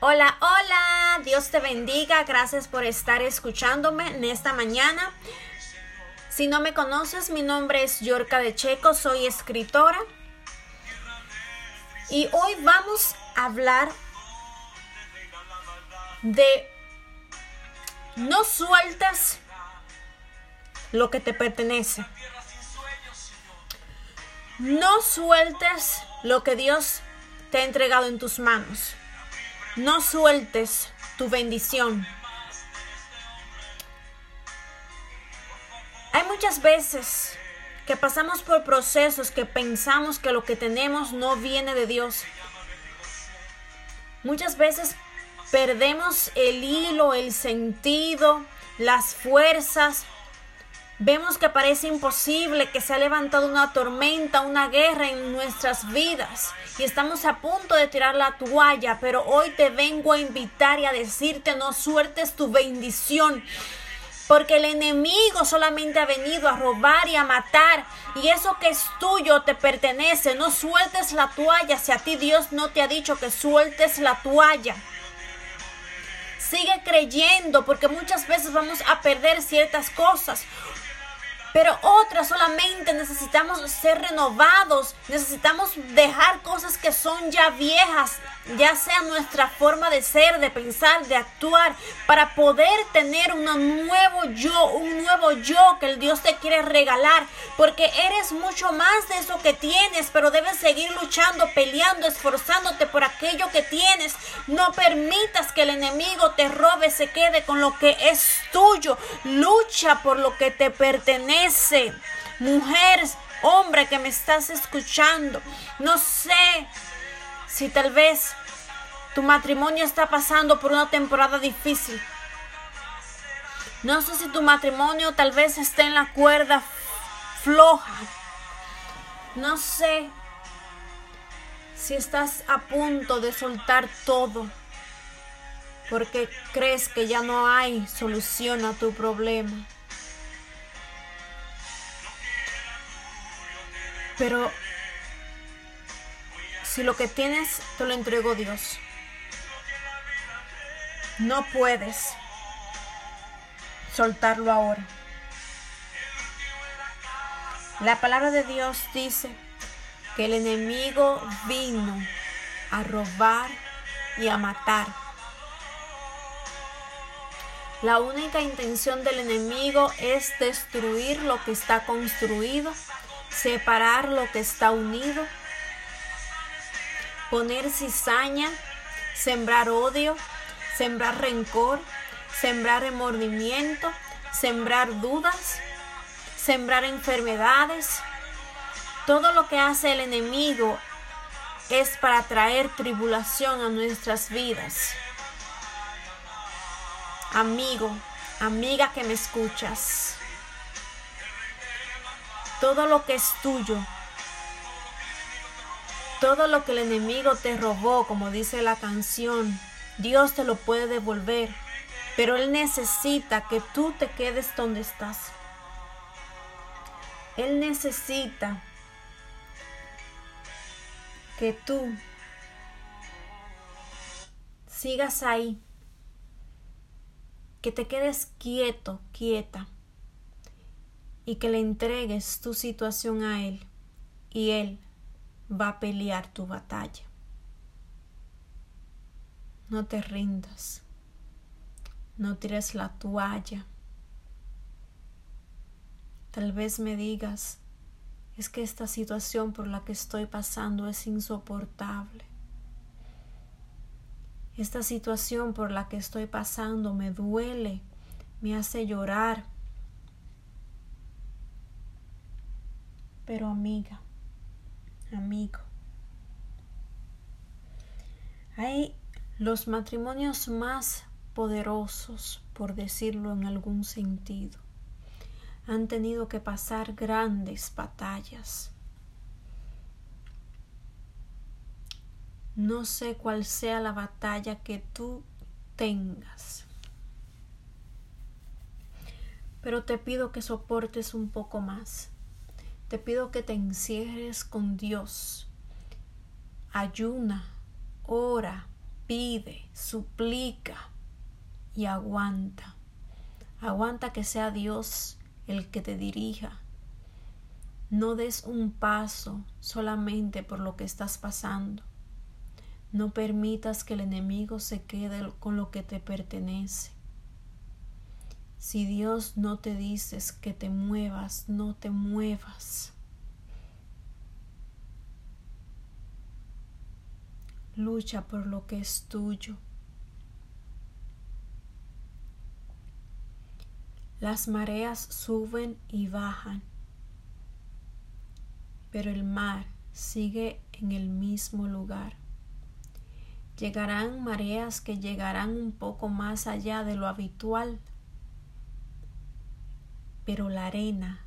Hola, hola, Dios te bendiga, gracias por estar escuchándome en esta mañana. Si no me conoces, mi nombre es Yorka de Checo, soy escritora. Y hoy vamos a hablar de no sueltas lo que te pertenece. No sueltes lo que Dios te ha entregado en tus manos. No sueltes tu bendición. Hay muchas veces que pasamos por procesos que pensamos que lo que tenemos no viene de Dios. Muchas veces perdemos el hilo, el sentido, las fuerzas. Vemos que parece imposible que se ha levantado una tormenta, una guerra en nuestras vidas y estamos a punto de tirar la toalla, pero hoy te vengo a invitar y a decirte no sueltes tu bendición. Porque el enemigo solamente ha venido a robar y a matar. Y eso que es tuyo te pertenece. No sueltes la toalla si a ti Dios no te ha dicho que sueltes la toalla. Sigue creyendo porque muchas veces vamos a perder ciertas cosas pero otras solamente necesitamos ser renovados, necesitamos dejar cosas que son ya viejas, ya sea nuestra forma de ser, de pensar, de actuar, para poder tener un nuevo yo, un nuevo yo que el Dios te quiere regalar, porque eres mucho más de eso que tienes, pero debes seguir luchando, peleando, esforzándote por aquello que tienes. No permitas que el enemigo te robe, se quede con lo que es tuyo. Lucha por lo que te pertenece. Mujeres, hombre que me estás escuchando, no sé si tal vez tu matrimonio está pasando por una temporada difícil. No sé si tu matrimonio tal vez esté en la cuerda floja. No sé si estás a punto de soltar todo porque crees que ya no hay solución a tu problema. Pero si lo que tienes te lo entregó Dios, no puedes soltarlo ahora. La palabra de Dios dice que el enemigo vino a robar y a matar. La única intención del enemigo es destruir lo que está construido, separar lo que está unido, poner cizaña, sembrar odio, sembrar rencor, sembrar remordimiento, sembrar dudas, sembrar enfermedades. Todo lo que hace el enemigo es para traer tribulación a nuestras vidas. Amigo, amiga que me escuchas, todo lo que es tuyo, todo lo que el enemigo te robó, como dice la canción, Dios te lo puede devolver, pero Él necesita que tú te quedes donde estás. Él necesita que tú sigas ahí, que te quedes quieto, quieta, y que le entregues tu situación a Él, y Él va a pelear tu batalla. No te rindas. No tires la toalla. Tal vez me digas, es que esta situación por la que estoy pasando es insoportable. Esta situación por la que estoy pasando me duele, me hace llorar. Pero amiga, amigo, hay los matrimonios más poderosos, por decirlo en algún sentido, han tenido que pasar grandes batallas. No sé cuál sea la batalla que tú tengas, pero te pido que soportes un poco más. Te pido que te encierres con Dios. Ayuna, ora, pide, suplica y aguanta. Aguanta que sea Dios el que te dirija. No des un paso solamente por lo que estás pasando. No permitas que el enemigo se quede con lo que te pertenece. Si Dios no te dices que te muevas, no te muevas. Lucha por lo que es tuyo. Las mareas suben y bajan, pero el mar sigue en el mismo lugar. Llegarán mareas que llegarán un poco más allá de lo habitual, pero la arena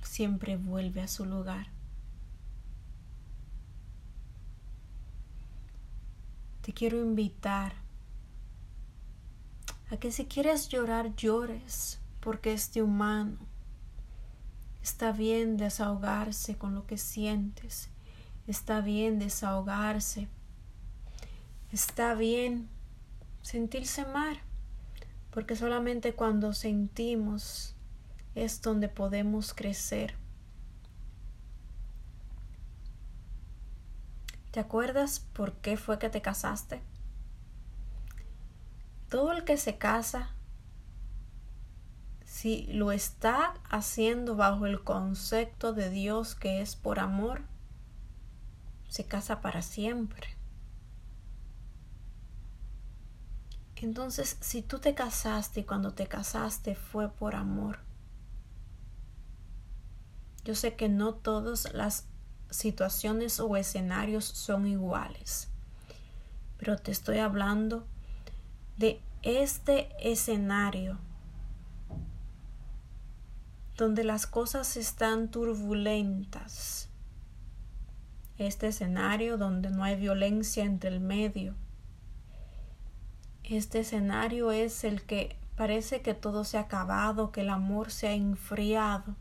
siempre vuelve a su lugar. Te quiero invitar a que si quieres llorar, llores porque es de humano. Está bien desahogarse con lo que sientes. Está bien desahogarse. Está bien sentirse mal, porque solamente cuando sentimos es donde podemos crecer. ¿Te acuerdas por qué fue que te casaste? Todo el que se casa si lo está haciendo bajo el concepto de Dios que es por amor, se casa para siempre. Entonces, si tú te casaste y cuando te casaste fue por amor, yo sé que no todas las situaciones o escenarios son iguales, pero te estoy hablando de este escenario donde las cosas están turbulentas. Este escenario donde no hay violencia entre el medio. Este escenario es el que parece que todo se ha acabado, que el amor se ha enfriado.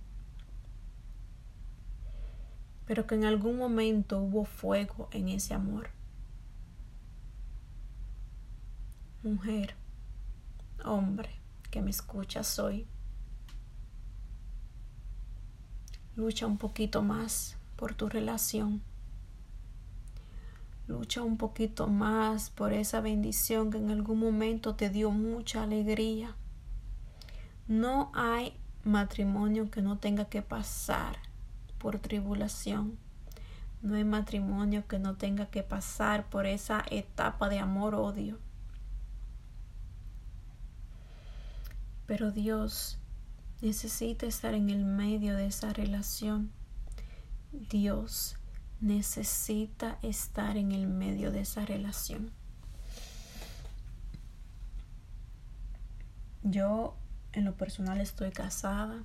Pero que en algún momento hubo fuego en ese amor. Mujer, hombre, que me escuchas hoy Lucha un poquito más por tu relación. Lucha un poquito más por esa bendición que en algún momento te dio mucha alegría. No hay matrimonio que no tenga que pasar por tribulación. No hay matrimonio que no tenga que pasar por esa etapa de amor-odio. Pero Dios necesita estar en el medio de esa relación. Dios necesita estar en el medio de esa relación. Yo en lo personal estoy casada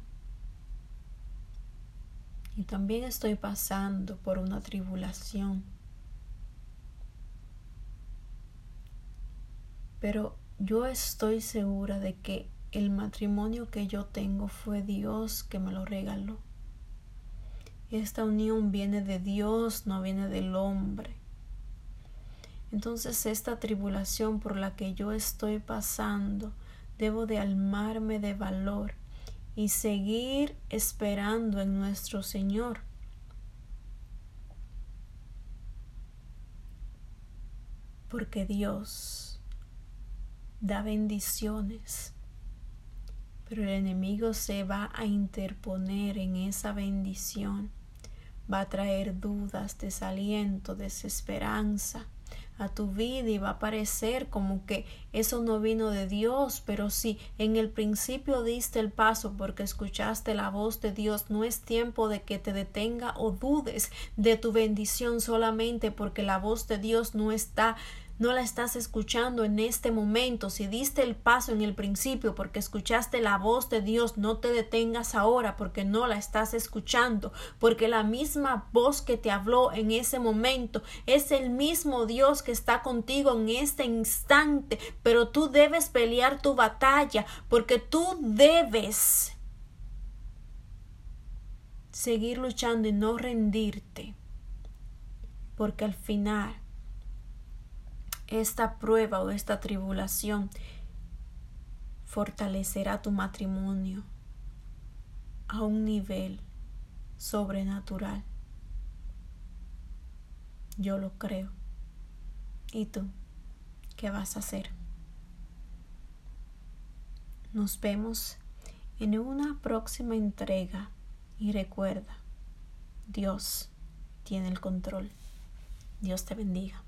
y también estoy pasando por una tribulación. Pero yo estoy segura de que el matrimonio que yo tengo fue Dios que me lo regaló. Esta unión viene de Dios, no viene del hombre. Entonces esta tribulación por la que yo estoy pasando, debo de almarme de valor y seguir esperando en nuestro Señor. Porque Dios da bendiciones pero el enemigo se va a interponer en esa bendición, va a traer dudas, desaliento, desesperanza a tu vida y va a parecer como que eso no vino de Dios, pero si en el principio diste el paso porque escuchaste la voz de Dios, no es tiempo de que te detenga o dudes de tu bendición solamente porque la voz de Dios no está no la estás escuchando en este momento, si diste el paso en el principio porque escuchaste la voz de Dios, no te detengas ahora porque no la estás escuchando, porque la misma voz que te habló en ese momento es el mismo Dios que está contigo en este instante, pero tú debes pelear tu batalla porque tú debes seguir luchando y no rendirte, porque al final esta prueba o esta tribulación fortalecerá tu matrimonio a un nivel sobrenatural. Yo lo creo. ¿Y tú? ¿Qué vas a hacer? Nos vemos en una próxima entrega y recuerda, Dios tiene el control. Dios te bendiga.